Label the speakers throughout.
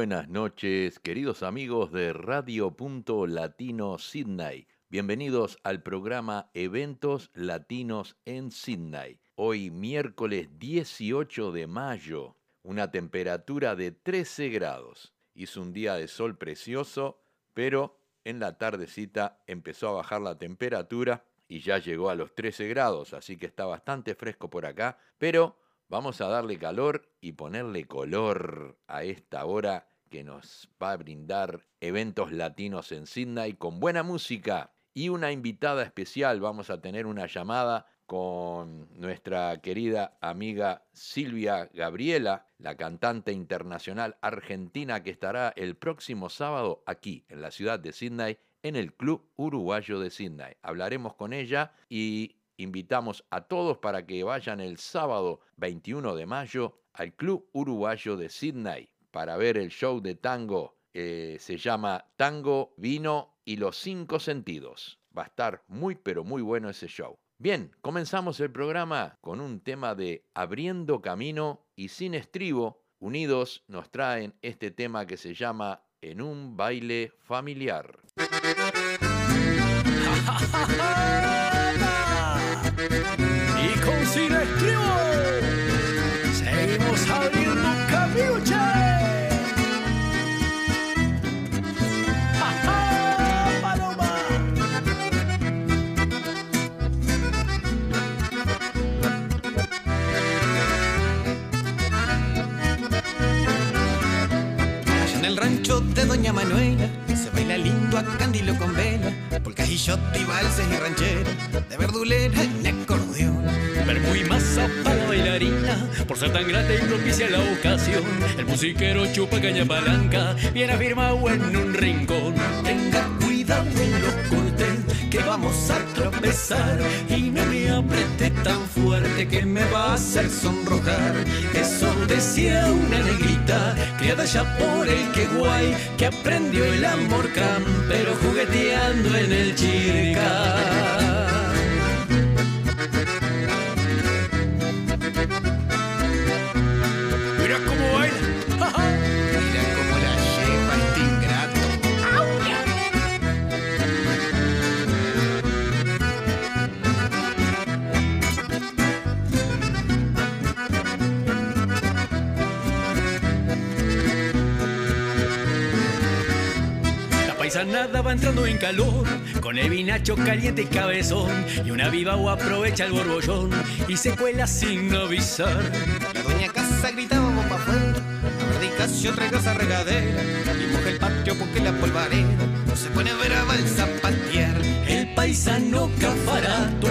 Speaker 1: Buenas noches, queridos amigos de Radio Punto Latino Sydney. Bienvenidos al programa Eventos Latinos en Sydney. Hoy miércoles 18 de mayo, una temperatura de 13 grados. Hizo un día de sol precioso, pero en la tardecita empezó a bajar la temperatura y ya llegó a los 13 grados, así que está bastante fresco por acá, pero Vamos a darle calor y ponerle color a esta hora que nos va a brindar eventos latinos en Sydney con buena música y una invitada especial. Vamos a tener una llamada con nuestra querida amiga Silvia Gabriela, la cantante internacional argentina que estará el próximo sábado aquí en la ciudad de Sydney en el Club Uruguayo de Sydney. Hablaremos con ella y invitamos a todos para que vayan el sábado 21 de mayo al Club Uruguayo de Sydney para ver el show de tango. Eh, se llama Tango, Vino y los Cinco Sentidos. Va a estar muy pero muy bueno ese show. Bien, comenzamos el programa con un tema de Abriendo Camino y Sin Estribo. Unidos nos traen este tema que se llama En un baile familiar.
Speaker 2: y con sin estribo
Speaker 3: el rancho de Doña Manuela se baila lindo a candilo con vela, polcas y y valses y ranchera, de verdulera y acordeón.
Speaker 2: Ver muy masa para la bailarina, por ser tan grata y propicia la ocasión. El musiquero chupa caña palanca, bien afirmado en un rincón.
Speaker 3: En los que vamos a tropezar. Y no me apriete tan fuerte que me va a hacer sonrojar. Eso decía una negrita, criada ya por el que guay, que aprendió el amor campero jugueteando en el chirca.
Speaker 2: Paisanada va entrando en calor, con el vinacho caliente y cabezón, y una viva o aprovecha el borbollón y se cuela sin avisar.
Speaker 3: La doña casa gritaba bomba verdicas y otra cosa regadera, y moja el patio porque la polvareda se pone brava al zapatear.
Speaker 2: El paisano cafarato,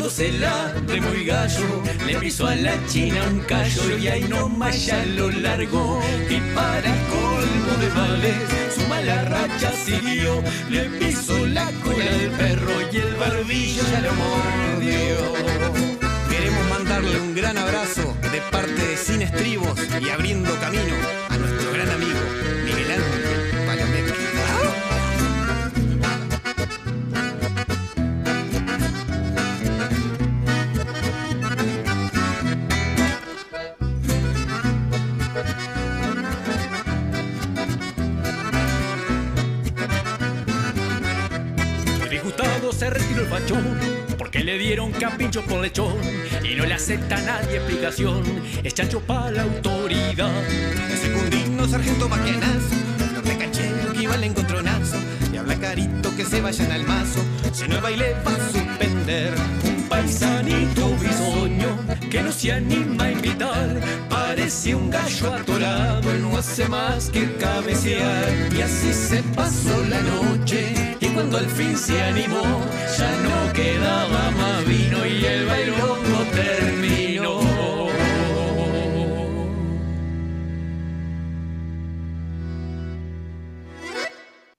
Speaker 2: dándosela de muy gallo, le pisó a la china un callo y ahí nomás ya lo largó. Y para el colmo de males, su mala racha siguió, le pisó la cola del perro y el barbillo ya lo mordió.
Speaker 3: Queremos mandarle un gran abrazo de parte de Sin Estribos y abriendo camino a nuestro
Speaker 2: porque le dieron capincho por lechón y no le acepta nadie explicación. Es chancho para la autoridad.
Speaker 3: Secundino, sargento maquenazo, flor de canchero que iba al encontronazo y habla carito que se vayan al mazo. Si no el baile va suspender.
Speaker 2: Paisanito bisoño que no se anima a invitar. Parece un gallo atorado, no hace más que cabecear. Y así se pasó la noche. Y cuando al fin se animó, ya no quedaba más vino y el bailongo terminó.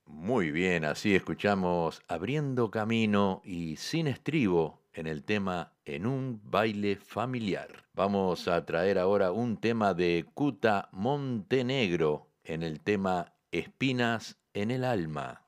Speaker 1: Muy bien, así escuchamos Abriendo Camino y Sin Estribo en el tema En un baile familiar. Vamos a traer ahora un tema de Cuta Montenegro en el tema Espinas en el alma.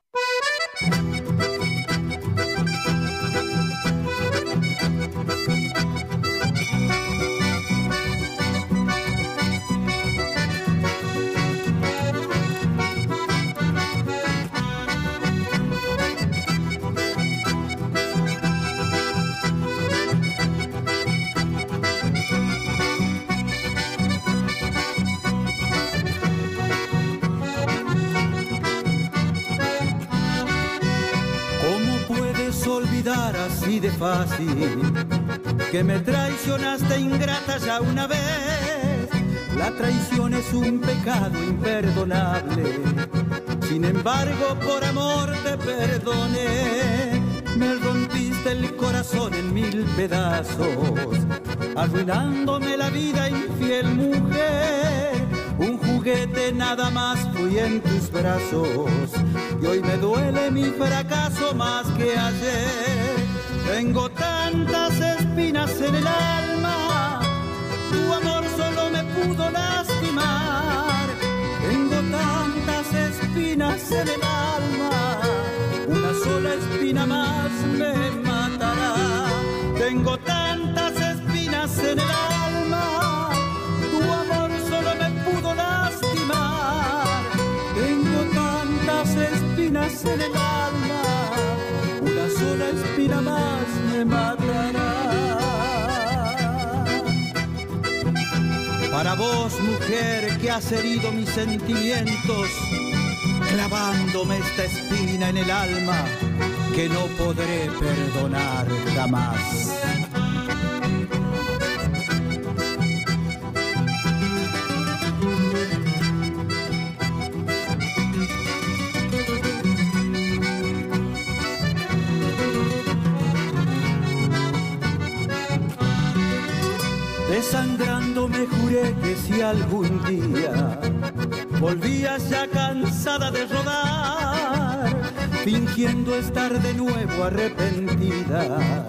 Speaker 4: Fácil que me traicionaste ingrata ya una vez. La traición es un pecado imperdonable. Sin embargo, por amor te perdoné. Me rompiste el corazón en mil pedazos, arruinándome la vida, infiel mujer. Un juguete nada más fui en tus brazos y hoy me duele mi fracaso más que ayer. Tengo tantas espinas en el alma, tu amor solo me pudo lastimar. Tengo tantas espinas en el alma, una sola espina más me matará. Tengo tantas espinas en el alma, que has herido mis sentimientos, clavándome esta espina en el alma que no podré perdonar jamás. Algún día volvías ya cansada de rodar, fingiendo estar de nuevo arrepentida,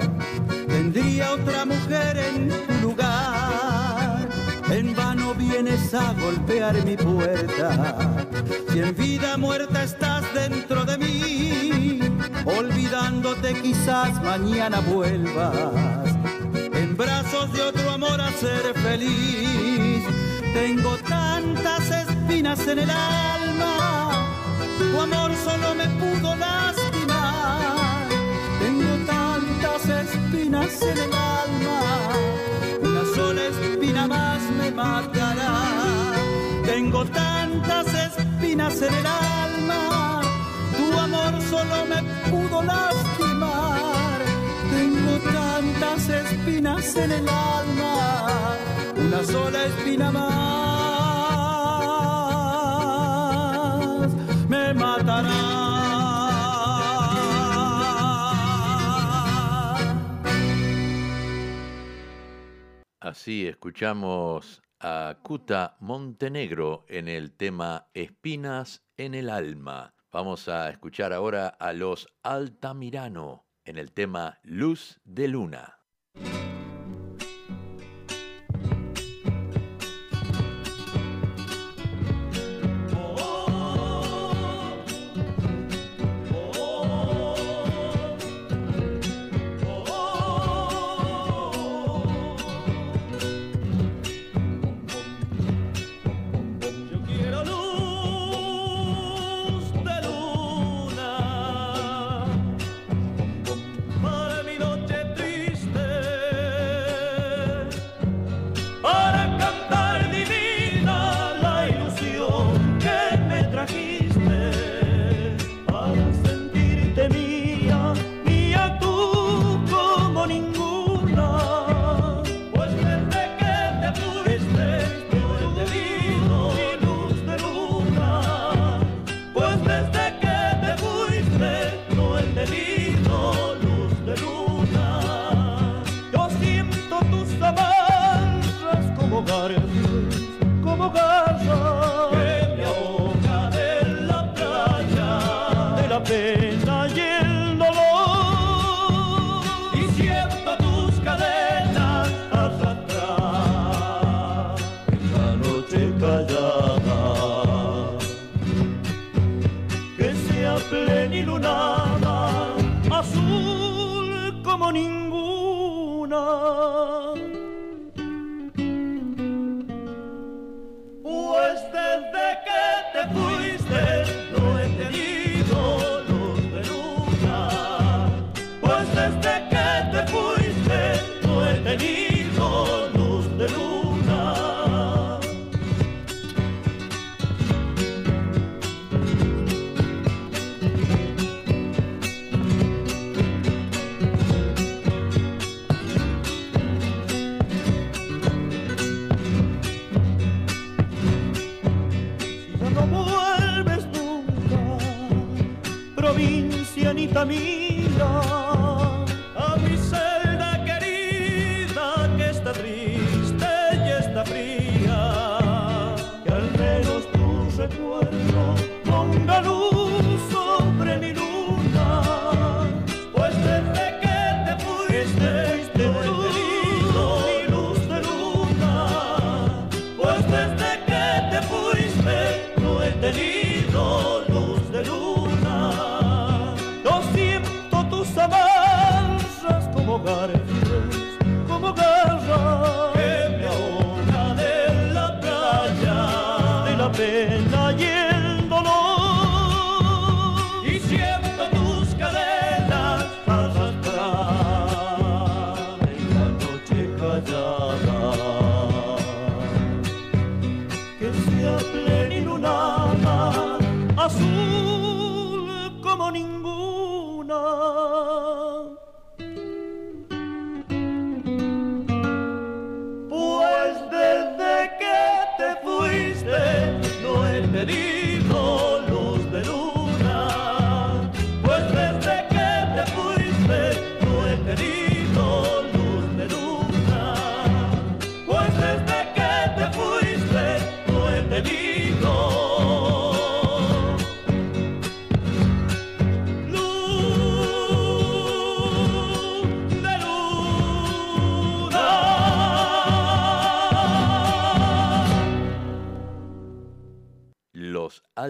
Speaker 4: tendría otra mujer en tu lugar. En vano vienes a golpear mi puerta, si en vida muerta estás dentro de mí, olvidándote quizás mañana vuelvas en brazos de otro amor a ser feliz. Tengo tantas espinas en el alma, tu amor solo me pudo lastimar. Tengo tantas espinas en el alma, una sola espina más me matará. Tengo tantas espinas en el alma, tu amor solo me pudo lastimar. Tengo tantas espinas en el alma, una sola espina más
Speaker 1: Así escuchamos a Cuta Montenegro en el tema Espinas en el alma. Vamos a escuchar ahora a los Altamirano en el tema Luz de Luna.
Speaker 5: Oh.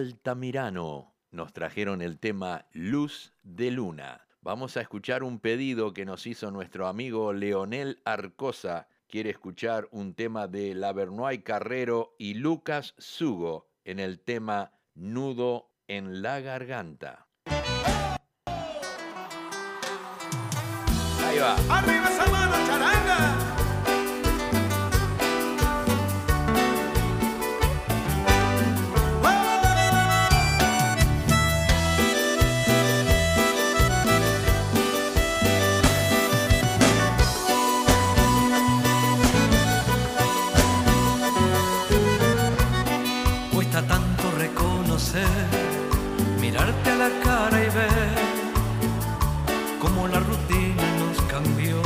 Speaker 1: Altamirano nos trajeron el tema Luz de Luna. Vamos a escuchar un pedido que nos hizo nuestro amigo Leonel Arcosa. Quiere escuchar un tema de Lavernoy Carrero y Lucas Sugo en el tema Nudo en la Garganta. Ahí va.
Speaker 6: Arriba esa mano.
Speaker 7: La cara y ver cómo la rutina nos cambió.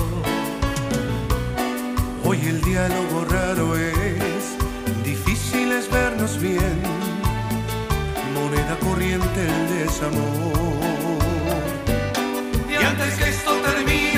Speaker 6: Hoy el diálogo raro es, difícil es vernos bien, moneda corriente el desamor.
Speaker 7: Y antes que esto termine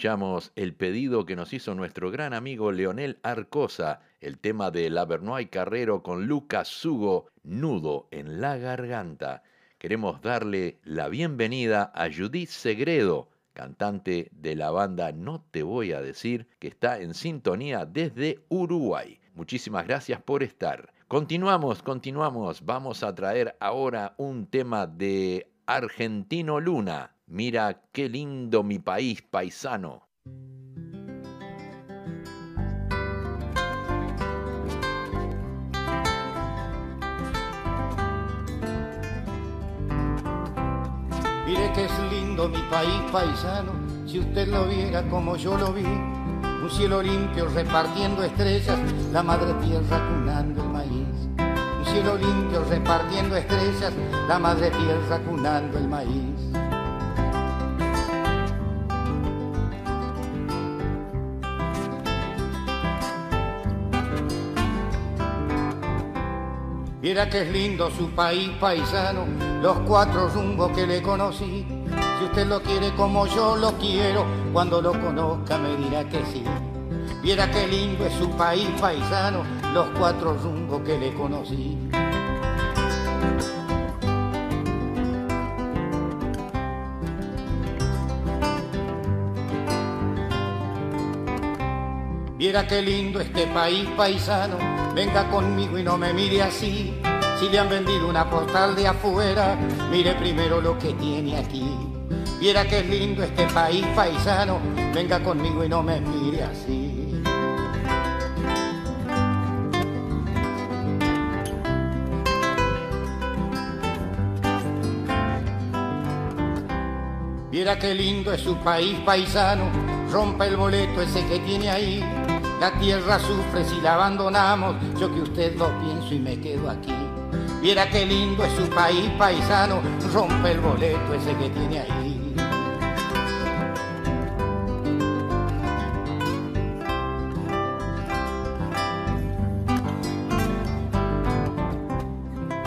Speaker 1: escuchamos el pedido que nos hizo nuestro gran amigo Leonel Arcosa, el tema de Lavernoy Carrero con Lucas Sugo, Nudo en la Garganta. Queremos darle la bienvenida a Judith Segredo, cantante de la banda No Te Voy a Decir, que está en sintonía desde Uruguay. Muchísimas gracias por estar. Continuamos, continuamos. Vamos a traer ahora un tema de Argentino Luna. Mira qué lindo mi país paisano.
Speaker 8: Mire que es lindo mi país paisano, si usted lo viera como yo lo vi. Un cielo limpio repartiendo estrellas, la madre tierra cunando el maíz. Un cielo limpio repartiendo estrellas, la madre tierra cunando el maíz. Mira que es lindo su país paisano, los cuatro rumbos que le conocí. Si usted lo quiere como yo lo quiero, cuando lo conozca me dirá que sí. Mira qué lindo es su país paisano, los cuatro rumbos que le conocí. Viera qué lindo este país paisano, venga conmigo y no me mire así. Si le han vendido una postal de afuera, mire primero lo que tiene aquí. Viera qué lindo este país paisano, venga conmigo y no me mire así. Viera qué lindo es su país paisano, rompa el boleto ese que tiene ahí. La tierra sufre si la abandonamos, yo que usted lo pienso y me quedo aquí. Viera qué lindo es su país paisano, rompe el boleto ese que tiene ahí.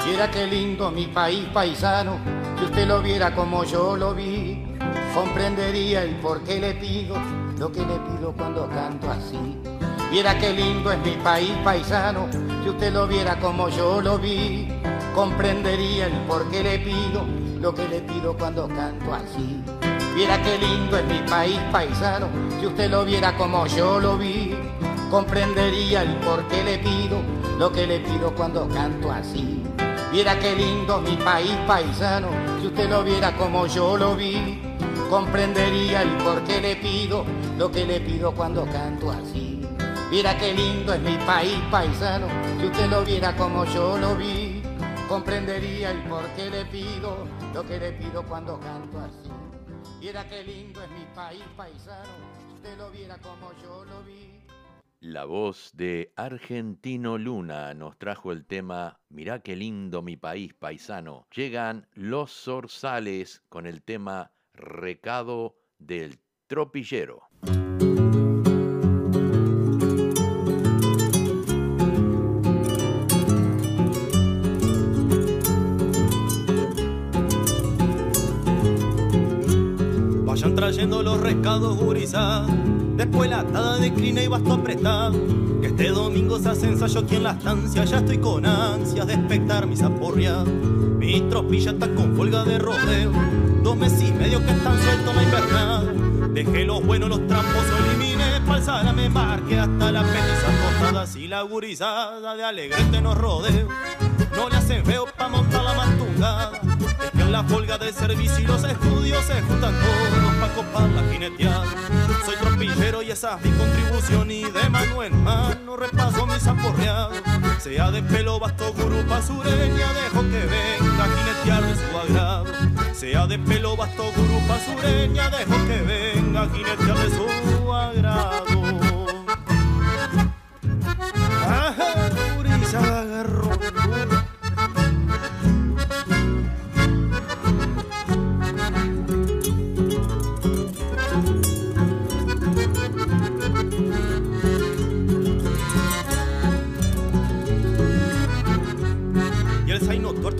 Speaker 8: Viera qué lindo mi país paisano, si usted lo viera como yo lo vi, comprendería el por qué le pido lo que le pido cuando canto así. Viera qué lindo es mi país paisano, si usted lo viera como yo lo vi, comprendería el por qué le pido lo que le pido cuando canto así. Viera qué lindo es mi país paisano, si usted lo viera como yo lo vi, comprendería el por qué le pido lo que le pido cuando canto así. Viera qué lindo mi país paisano, si usted lo viera como yo lo vi, comprendería el por qué le pido lo que le pido cuando canto así. Mira qué lindo es mi país paisano, si usted lo viera como yo lo vi, comprendería el por qué le pido lo que le pido cuando canto así. Mira qué lindo es mi país paisano, si usted lo viera como yo lo vi.
Speaker 1: La voz de Argentino Luna nos trajo el tema Mirá qué lindo mi país paisano. Llegan los zorzales con el tema Recado del Tropillero.
Speaker 9: Trayendo los rescados gurizá, después la atada de y basto apretá. Que este domingo se hace ensayo aquí en la estancia, ya estoy con ansias de espectar mis aporreas. Mi tropilla está con folga de rodeo, dos meses y medio que están sueltos la invernada. De Dejé los buenos, los trampos, eliminé pa'l me marque hasta la petiza acostadas y la gurizada de alegrete nos rodeo. No le hacen feo pa' montar la folga de servicio y los estudios se juntan todos pa' copar la jineteada. Soy trompillero y esa es mi contribución y de mano en mano repaso mis aporreados. Sea de pelo, basto, gurú, pasureña, dejo que venga a jinetear de su agrado. Sea de pelo, basto, gurú, pasureña, dejo que venga a jinetear de su agrado.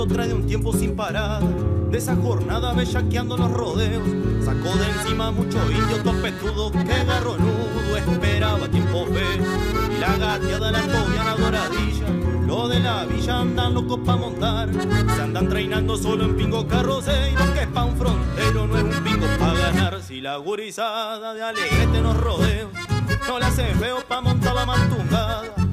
Speaker 9: Tuerto trae de un tiempo sin parar. De esa jornada bellaqueando los rodeos, sacó de encima mucho indio topetudo que garronudo esperaba tiempo fe. Y la gateada la tobiana doradilla, lo de la villa andan locos pa' montar. Se andan treinando solo en pingo carroceiro, que es pa' un frontero, no es un pingo pa' ganar. Si la gurizada de alegrete nos rodeos, no le hace feo pa' montar la mantungada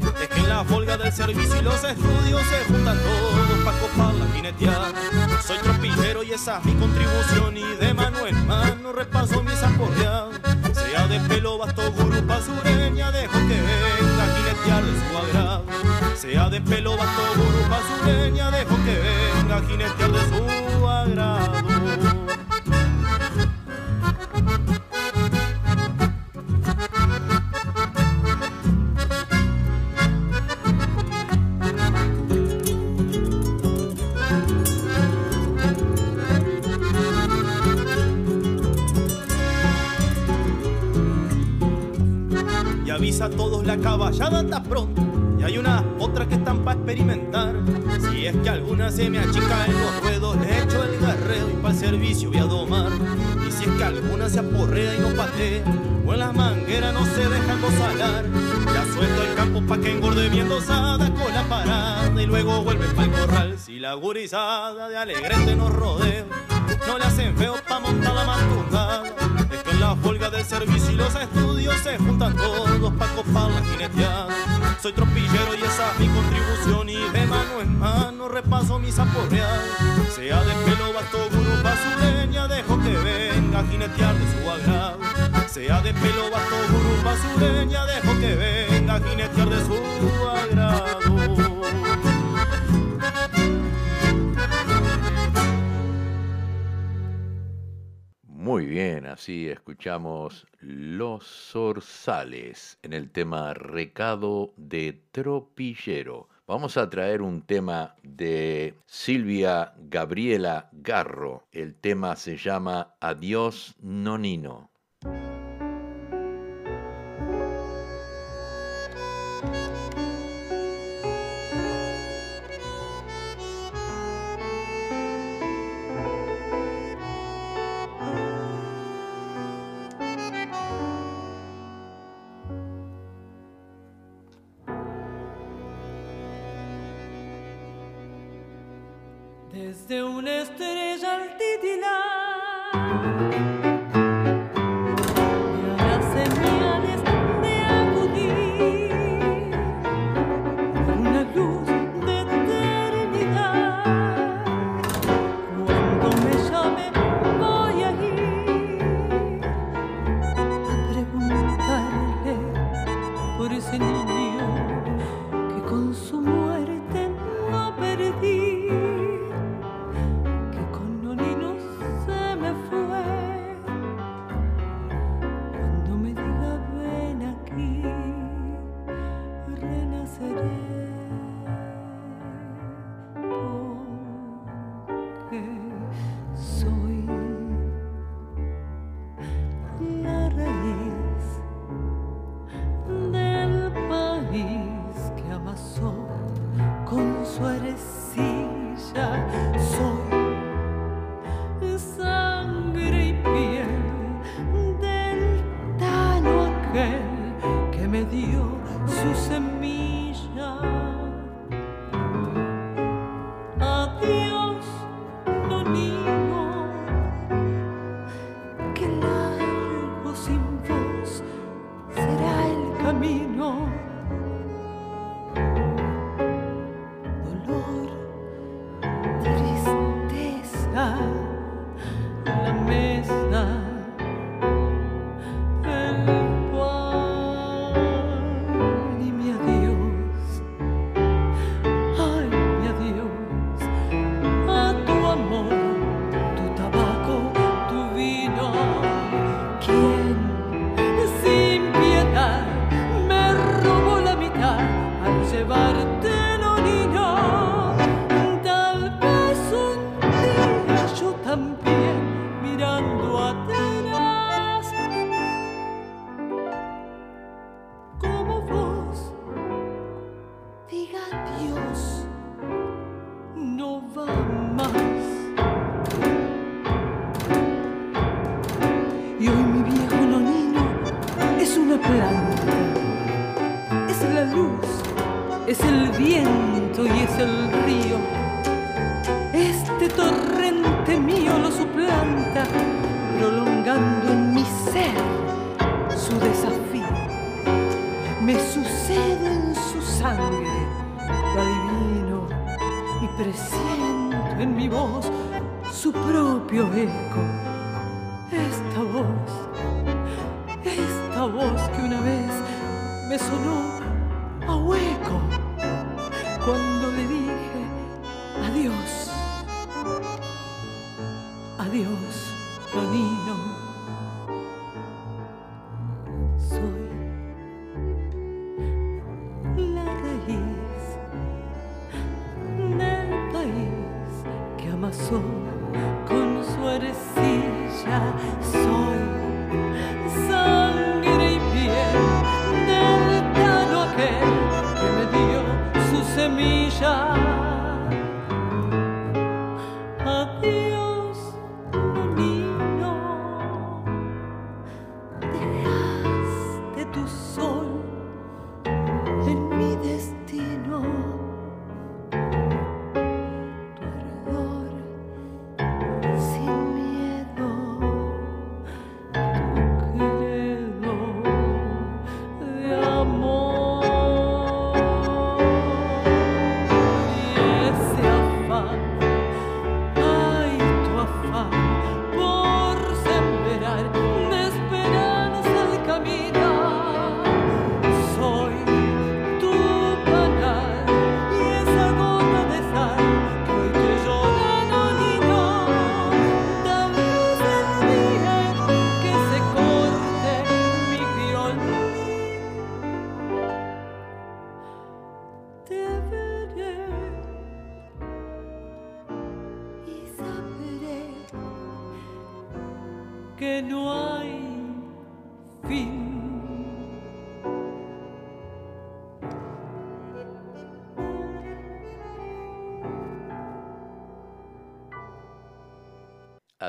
Speaker 9: la folga del servicio y los estudios se juntan todos pa' copar la jineteada. Soy tropillero y esa es mi contribución y de mano en mano repaso mis aporreados. Sea de pelo, basto, gurú, pasureña, dejo que venga a jinetear de su agrado. Sea de pelo, basto, gurú, pasureña, dejo que venga a jinetear de su agrado. A todos la caballada está pronto y hay unas otras que están para experimentar. Si es que alguna se me achica en los ruedos, le echo el garreo y para el servicio voy a domar. Y si es que alguna se aporrea y no patea, o en las mangueras no se dejan salar, ya suelto el campo pa' que engorde bien dosada con la parada y luego vuelve el corral. Si la gurizada de alegrete nos rodea, no le hacen feo pa' montar la mantungada la folga del servicio y los estudios se juntan todos pa' copar la jineteada. Soy tropillero y esa es mi contribución y de mano en mano repaso mis aporreadas. Sea de pelo, basto, gurú, basureña, dejo que venga a jinetear de su agrado. Sea de pelo, basto, gurú, basureña, dejo que venga a jinetear de su agrado.
Speaker 1: Muy bien, así escuchamos Los Zorzales en el tema Recado de Tropillero. Vamos a traer un tema de Silvia Gabriela Garro. El tema se llama Adiós Nonino.
Speaker 5: De una estrella al titilar.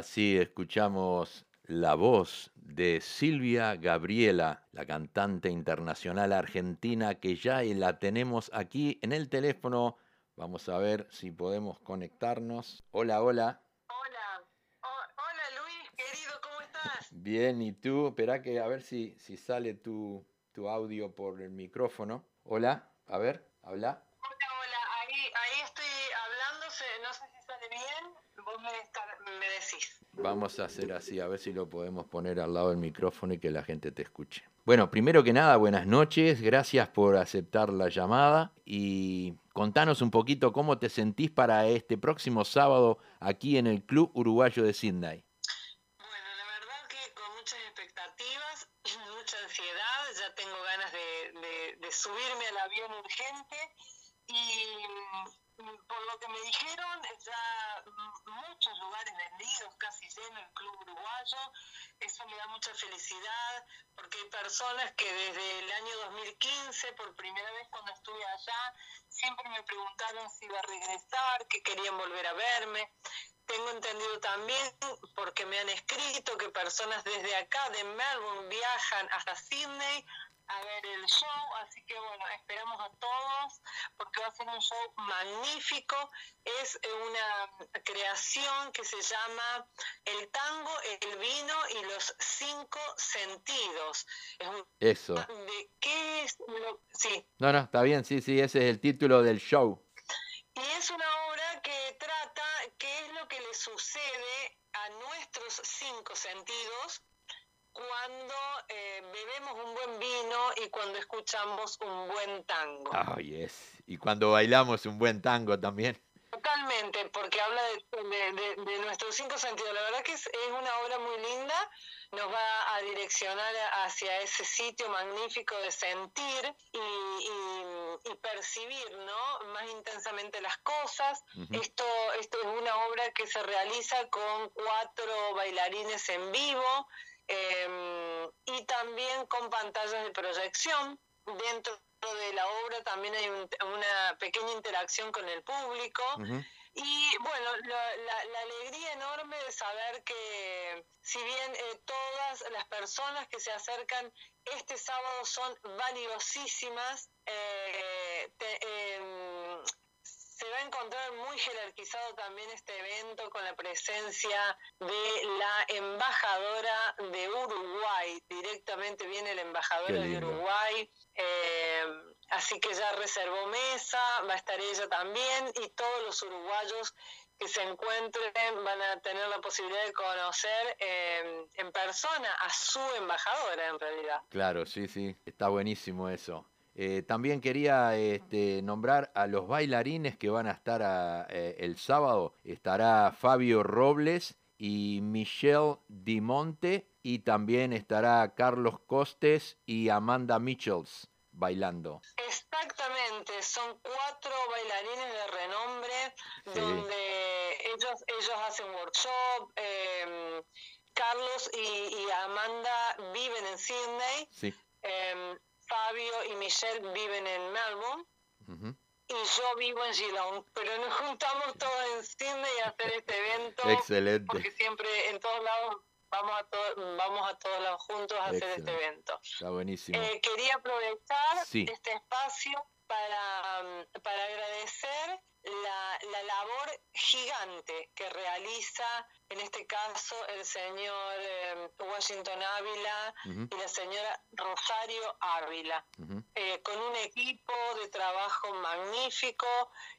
Speaker 1: Así escuchamos la voz de Silvia Gabriela, la cantante internacional argentina que ya la tenemos aquí en el teléfono. Vamos a ver si podemos conectarnos. Hola, hola.
Speaker 10: Hola, Oh, hola Luis, querido, ¿cómo estás?
Speaker 1: Bien, ¿y tú? Espera que a ver si, si sale tu, tu audio por el micrófono. Hola, a ver, habla.
Speaker 10: Hola, hola, ahí, ahí estoy hablando, no sé si sale bien, vos me, decís.
Speaker 1: Vamos a hacer así, a ver si lo podemos poner al lado del micrófono y que la gente te escuche. Bueno, primero que nada, buenas noches, gracias por aceptar la llamada y contanos un poquito cómo te sentís para este próximo sábado aquí en el Club Uruguayo de Sydney.
Speaker 10: Bueno, la verdad que con muchas expectativas, mucha ansiedad, ya tengo ganas de, de- de subirme al avión urgente y por lo que me dijeron, ya muchos lugares vendidos, casi lleno el Club Uruguayo, eso me da mucha felicidad porque hay personas que desde el año 2015, por primera vez cuando estuve allá, siempre me preguntaron si iba a regresar, que querían volver a verme. Tengo entendido también, porque me han escrito, que personas desde acá, de Melbourne, viajan hasta Sydney a ver el show, así que bueno, esperamos a todos, porque va a ser un show magnífico. Es eh, una creación que se llama El tango, el vino y los cinco sentidos. Es un-
Speaker 1: Eso.
Speaker 10: ¿De qué es? lo- Sí,
Speaker 1: No, no, está bien, sí, sí, ese es el título del show.
Speaker 10: Y es una obra que trata qué es lo que le sucede a nuestros cinco sentidos cuando eh, bebemos un buen vino y cuando escuchamos un buen tango.
Speaker 1: Ay, es. Y cuando bailamos un buen tango también.
Speaker 10: Totalmente, porque habla de, nuestros cinco sentidos. La verdad que es, una obra muy linda, nos va a direccionar hacia ese sitio magnífico de sentir y, percibir ¿no? más intensamente las cosas. esto, esto es una obra que se realiza con cuatro bailarines en vivo em, y también con pantallas de proyección dentro de la obra también hay una pequeña interacción con el público. Y bueno, la, alegría enorme de saber que si bien eh, todas las personas que se acercan este sábado son valiosísimas, eh, em, se va a encontrar muy jerarquizado también este evento con la presencia de la embajadora de Uruguay. Directamente viene el embajador de Uruguay. Eh, así que ya reservó mesa, va a estar ella también y todos los uruguayos que se encuentren van a tener la posibilidad de conocer eh, en persona a su embajadora en realidad.
Speaker 1: Claro, sí, sí, está buenísimo eso. Eh, también quería este, nombrar a los bailarines que van a estar eh, el sábado. Estará Fabio Robles y Michelle Dimonte y también estará Carlos Costes y Amanda Michels bailando.
Speaker 10: Exactamente, son cuatro bailarines de renombre donde ellos, ellos hacen workshop. Em, Carlos y, Amanda viven en Sydney. Sí. Fabio y Michelle viven en Melbourne y yo vivo en Geelong, pero nos juntamos todos en Sydney a hacer este evento.
Speaker 1: Excelente.
Speaker 10: Porque siempre en todos lados vamos a, vamos a todos lados juntos a hacer este evento.
Speaker 1: Está buenísimo.
Speaker 10: Eh, quería aprovechar este espacio para, mm, para agradecer la, la, labor gigante que realiza en este caso el señor eh, Washington Ávila y la señora Rosario Ávila, eh, con un equipo de trabajo magnífico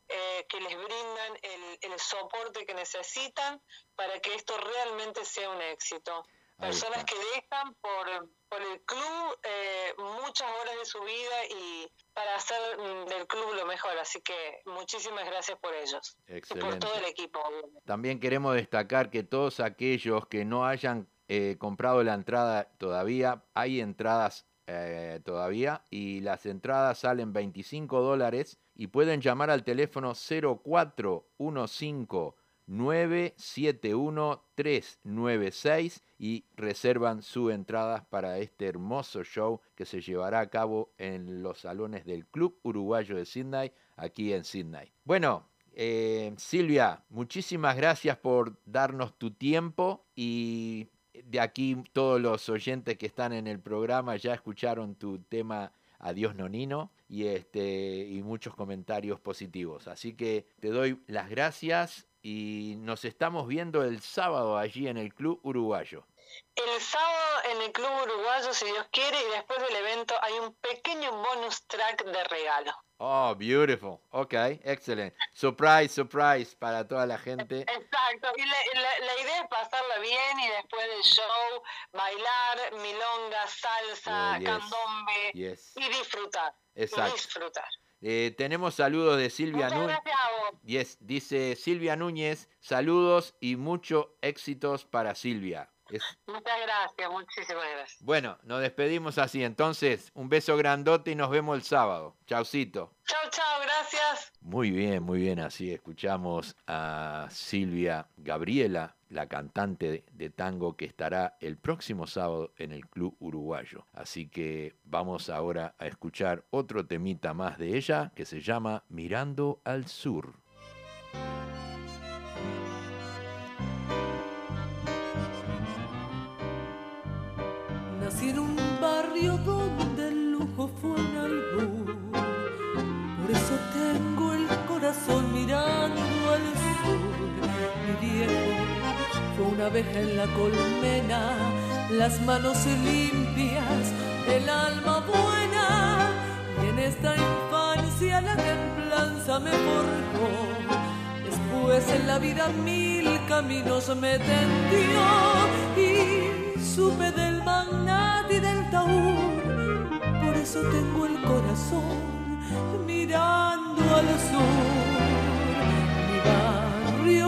Speaker 10: eh, que les brindan el, el soporte que necesitan para que esto realmente sea un éxito personas que dejan por, por el club eh, muchas horas de su vida y para hacer mm, del club lo mejor. Así que muchísimas gracias por ellos y por todo el equipo.
Speaker 1: También queremos destacar que todos aquellos que no hayan eh, comprado la entrada todavía, hay entradas eh, todavía y las entradas salen 25 dólares y pueden llamar al teléfono 0415 971-396 y reservan su entrada para este hermoso show que se llevará a cabo en los salones del Club Uruguayo de Sydney, aquí en Sydney. Bueno, eh, Silvia, muchísimas gracias por darnos tu tiempo y de aquí todos los oyentes que están en el programa ya escucharon tu tema Adiós Nonino y este y muchos comentarios positivos. Así que te doy las gracias y nos estamos viendo el sábado allí en el Club Uruguayo.
Speaker 10: El sábado en el Club Uruguayo, si Dios quiere, y después del evento hay un pequeño bonus track de regalo.
Speaker 1: Oh, beautiful. Ok, excelente. Surprise, surprise para toda la gente.
Speaker 10: Exacto. Y la, idea es pasarla bien y después del show bailar, milonga, salsa, oh, candombe y disfrutar. Exacto. disfrutar.
Speaker 1: Eh, tenemos saludos de Silvia Núñez. Yes, dice Silvia Núñez, saludos y muchos éxitos para Silvia.
Speaker 10: Muchas gracias, muchísimas gracias.
Speaker 1: Bueno, nos despedimos así entonces. Un beso grandote y nos vemos el sábado. Chaucito.
Speaker 10: Chao, chao, gracias.
Speaker 1: Muy bien, muy bien. Así escuchamos a Silvia Gabriela, la cantante de tango que estará el próximo sábado en el Club Uruguayo. Así que vamos ahora a escuchar otro temita más de ella que se llama Mirando al Sur.
Speaker 11: Una abeja en la colmena, las manos limpias, el alma buena. Y en esta infancia la templanza me forjó. Después en la vida mil caminos me tendió y supe del magnate y del taur, por eso tengo el corazón mirando al sur. Mi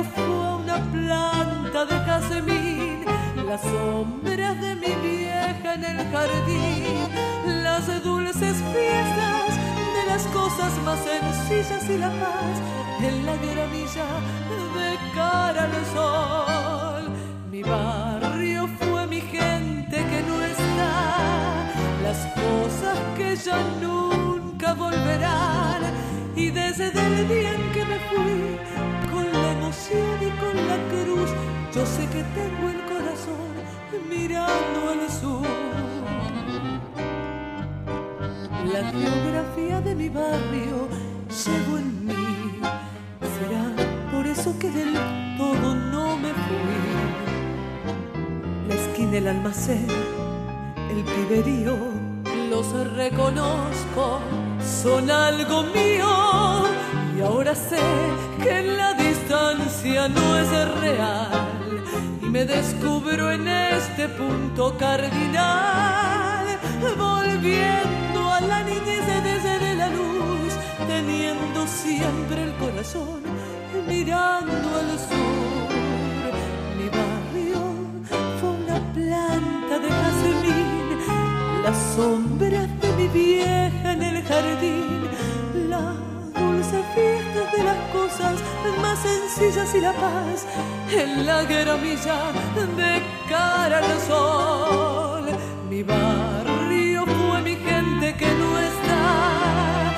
Speaker 11: una planta de jazmín, las sombras de mi vieja en el jardín, las dulces fiestas de las cosas más sencillas y la paz en la gramilla de cara al sol. Mi barrio fue mi gente que no está, las cosas que ya nunca volverán. Y desde el día en que me fui, y con la cruz, yo sé que tengo el corazón mirando al sur. La geografía de mi barrio llevo en mí. Será por eso que del todo no me fui. La esquina, el almacén, el piberío, los reconozco, son algo mío. Y ahora sé que la distancia no es real. Y me descubro en este punto cardinal, volviendo a la niñez desde la luz, teniendo siempre el corazón mirando al sur. Mi barrio fue una planta de jazmín, las sombras de mi vieja en el jardín, la dulce fiesta de las cosas más sencillas y la paz en la gramilla de cara al sol. Mi barrio fue mi gente que no está,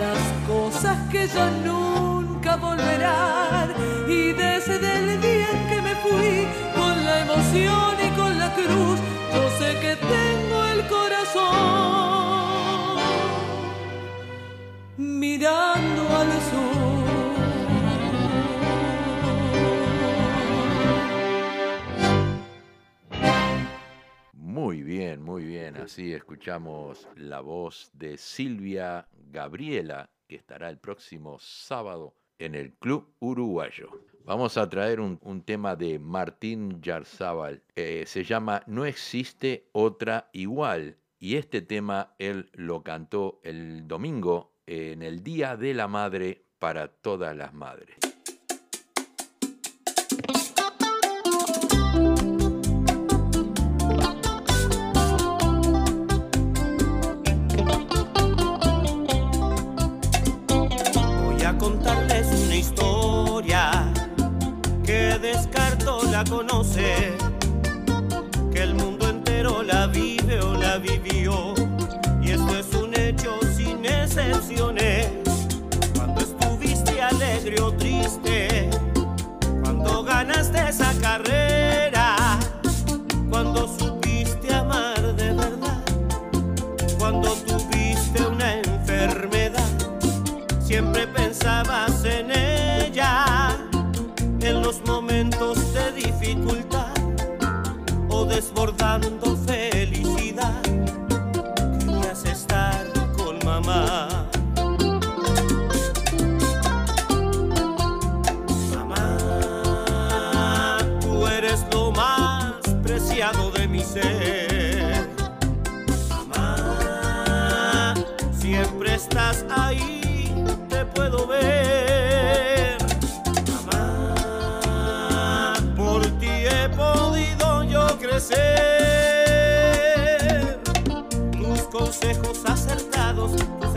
Speaker 11: las cosas que ya nunca volverán. Y desde el día en que me fui, con la emoción y con la cruz, yo sé que tengo el corazón mirando al sur.
Speaker 1: Muy bien, muy bien. Así escuchamos la voz de Silvia Gabriela, que estará el próximo sábado en el Club Uruguayo. Vamos a traer un, tema de Martín Yarzábal. Eh, se llama No existe otra igual. Y este tema él lo cantó el domingo en el Día de la Madre para todas las madres.
Speaker 12: Voy a contarles una historia que descarto la conoce, que el mundo entero la vive o la vivió. Esa carrera, cuando supiste amar de verdad, cuando tuviste una enfermedad. Siempre pensabas en ella, en los momentos de dificultad o desbordando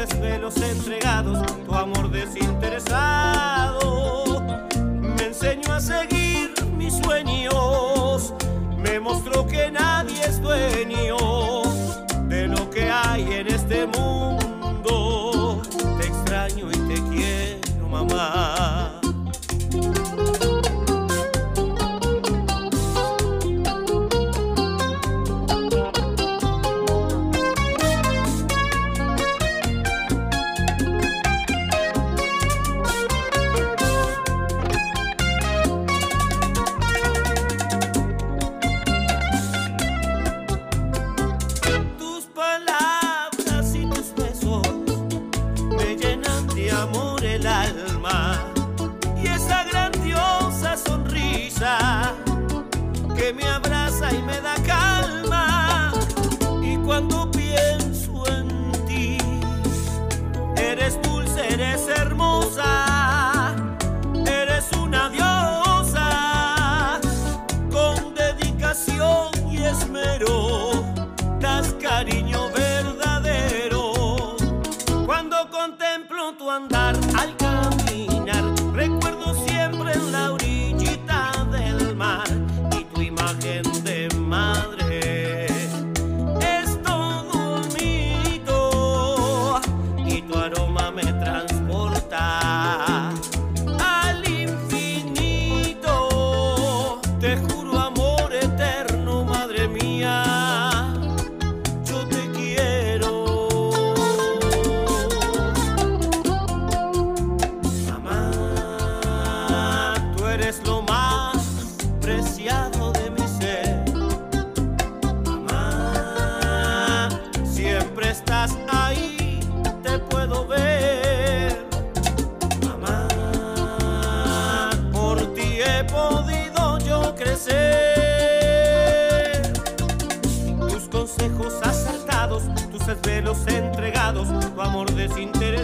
Speaker 12: tus desvelos entregados, tu amor desinteresado. Me enseñó a seguir mis sueños, me mostró que nadie es dueño palabras y
Speaker 9: tus besos me llenan de amor el alma. Y esa grandiosa sonrisa que me abraza y
Speaker 1: me da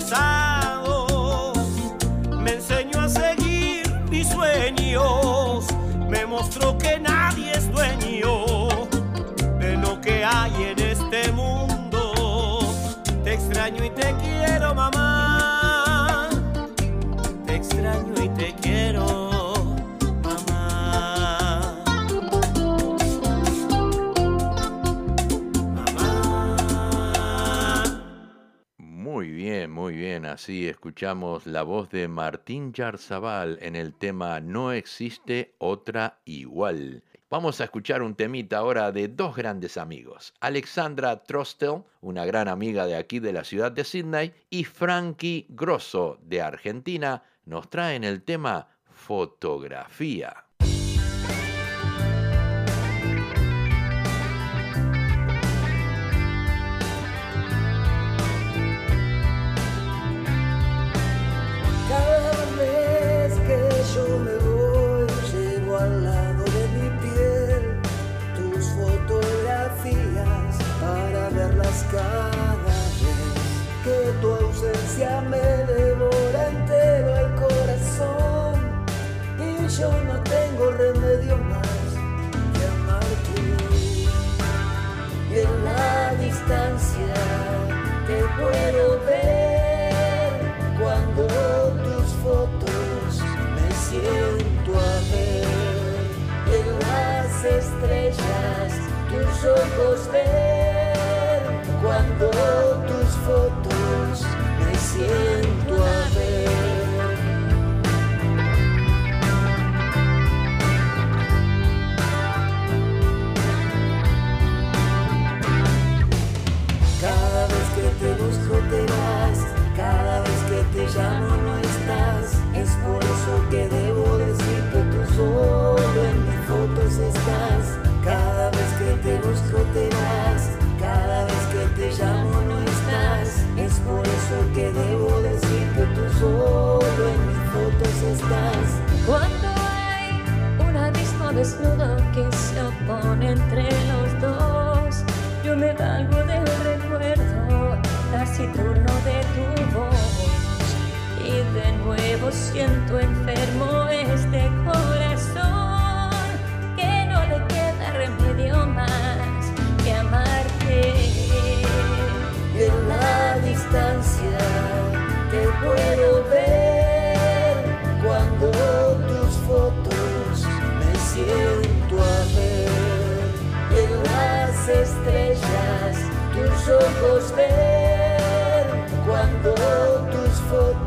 Speaker 1: desinteresado. Escuchamos la voz de Martín Yarzabal en el tema No existe otra igual. Vamos a escuchar un temita ahora de dos grandes amigos, Alexandra Trostel, una gran amiga de aquí de la ciudad de Sydney, y Frankie Grosso de Argentina, nos traen el tema Fotografía.
Speaker 13: Puedo ver cuando tus fotos me siento a ver. En las estrellas tus ojos ven cuando tus fotos me siento es por eso que debo decir que tú solo en mis fotos estás, cada vez que te busco te vas cada vez que te llamo no estás, es por eso que debo decir que tú solo en mis fotos estás.
Speaker 14: Cuando hay un abismo desnudo que se opone entre los dos, yo me valgo del recuerdo taciturno de tu voz. Y de nuevo siento enfermo este corazón que no le queda remedio más que amar
Speaker 13: en la distancia te puedo ver cuando tus fotos me siento a ver. En las estrellas tus ojos ver cuando tus fotos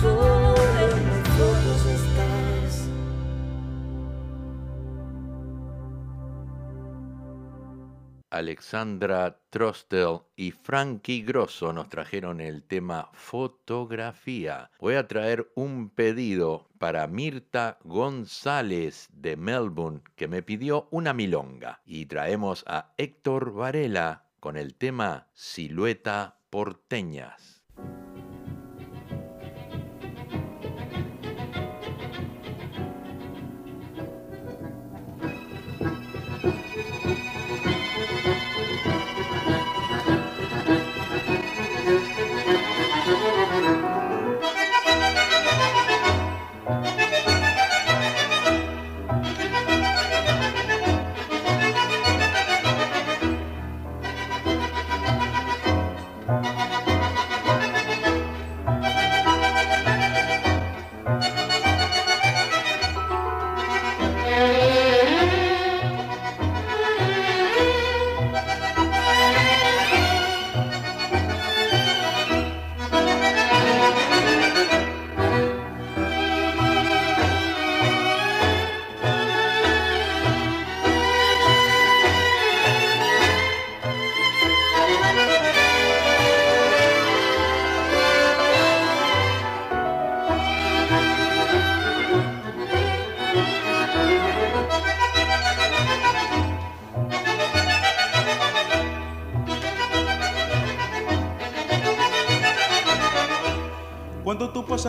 Speaker 13: solo en mis fotos estás.
Speaker 1: Alexandra Trostel y Frankie Grosso nos trajeron el tema fotografía. Voy a traer un pedido para Mirta González de Melbourne que me pidió una milonga y traemos a Héctor Varela con el tema Silueta Porteñas.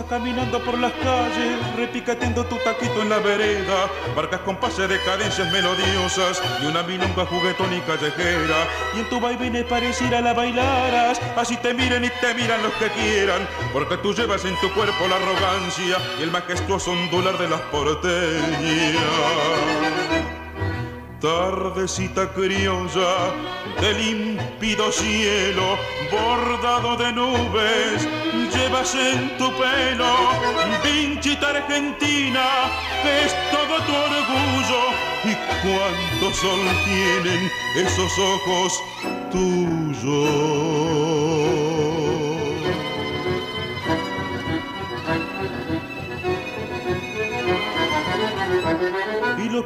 Speaker 15: Caminando por las calles, repicateando tu taquito en la vereda, barcas con pase de cadencias melodiosas y una milonga juguetón y callejera. Y en tu vaivén pareciera la bailaras, así te miren y te miran los que quieran, porque tú llevas en tu cuerpo la arrogancia y el majestuoso ondular de las porteñas. Tardecita criolla del límpido cielo, bordado de nubes, llevas en tu pelo pinchita argentina, es todo tu orgullo. Y cuánto sol tienen esos ojos tuyos.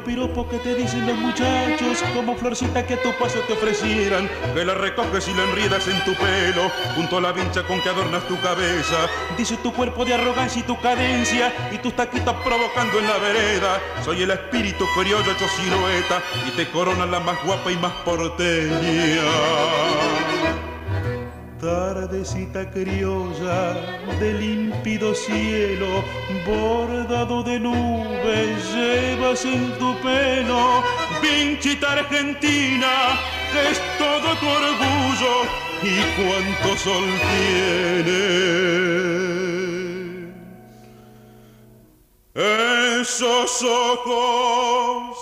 Speaker 15: Piropos que te dicen los muchachos, como florcita que a tu paso te ofrecieran, que la recoges y la enriedas en tu pelo, junto a la vincha con que adornas tu cabeza. Dice tu cuerpo de arrogancia y tu cadencia, y tus taquitos provocando en la vereda. Soy el espíritu criollo hecho silueta, y te corona la más guapa y más porteña. Tardecita criolla de límpido cielo, bordado de nubes, llevas en tu pelo, pinchita argentina, es todo tu orgullo y cuánto sol tiene. Esos ojos,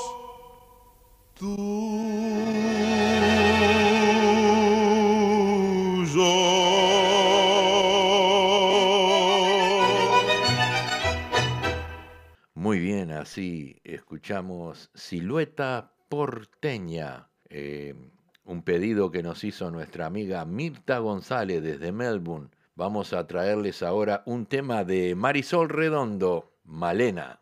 Speaker 1: así escuchamos Silueta Porteña, eh, un pedido que nos hizo nuestra amiga Mirta González desde Melbourne. Vamos a traerles ahora un tema de Marisol Redondo, Malena.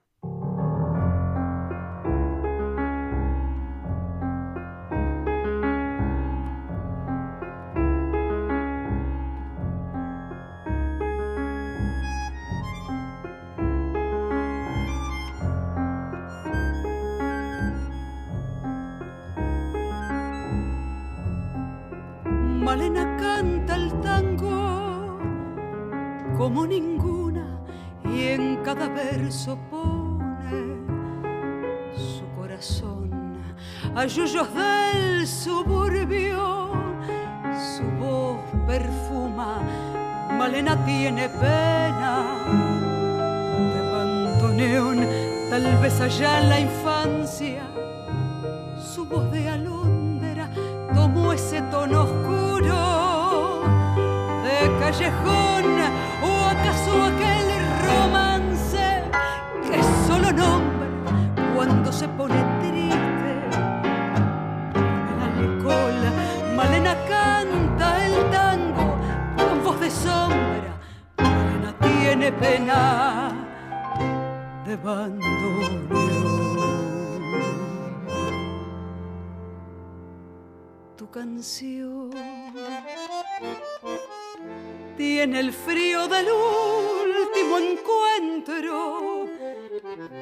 Speaker 16: Tiene el frío del último encuentro.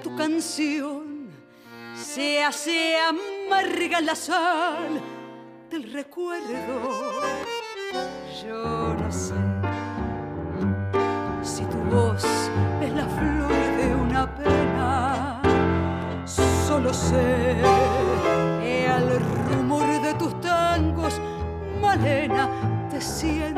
Speaker 16: Tu canción se hace amarga la sal del recuerdo. Yo no sé voz es la flor de una pena. Solo sé que al rumor de tus tangos, Malena, te siento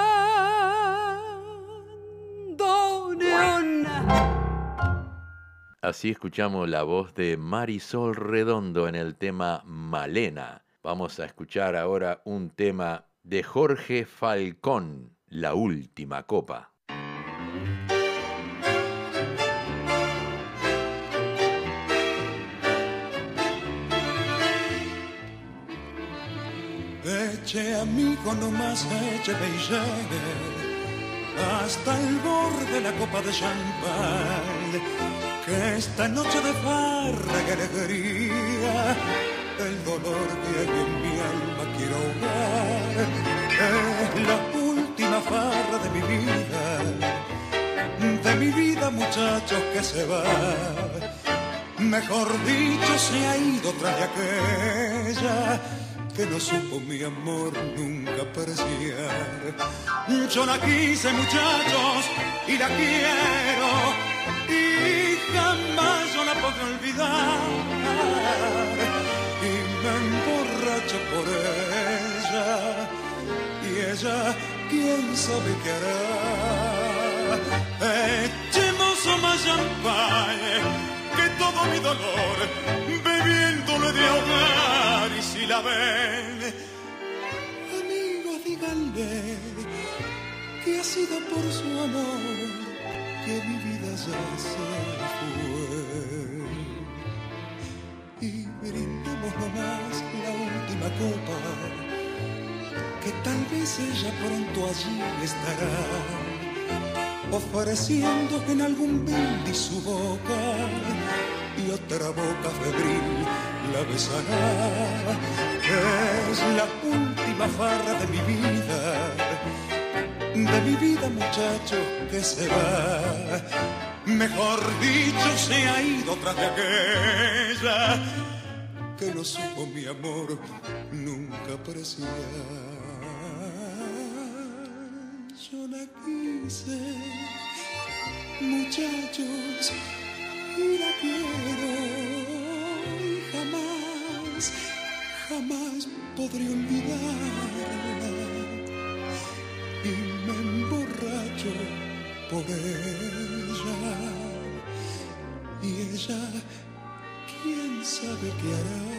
Speaker 1: Así escuchamos la voz de Marisol Redondo en el tema Malena. Vamos a escuchar ahora un tema de Jorge Falcón, La Última Copa.
Speaker 6: Eche amigo nomás, eche llegue hasta el borde de la copa de champán. Que esta noche de farra y alegría, el dolor que en mi alma quiero ahogar. Es la última farra de mi vida, de mi vida muchachos que se va. Mejor dicho, se ha ido tras de aquella que no supo mi amor nunca apreciar. Yo la quise muchachos y la quiero y jamás yo la podré olvidar. Y me emborracho por ella y ella quién sabe qué hará. Echemos más champagne que todo mi dolor la ven amigos díganle que ha sido por su amor que mi vida ya se fue. Y brindemos nomás la última copa que tal vez ella pronto allí estará ofreciendo en algún brindis su boca y otra boca febril la besará. Es la última farra de mi vida, de mi vida muchacho que se va. Mejor dicho, se ha ido tras de aquella que no supo mi amor nunca apreciar. Yo la quise, muchachos, y la quiero jamás, jamás podré olvidarla. Y me emborracho por ella. Y ella, quién sabe qué hará.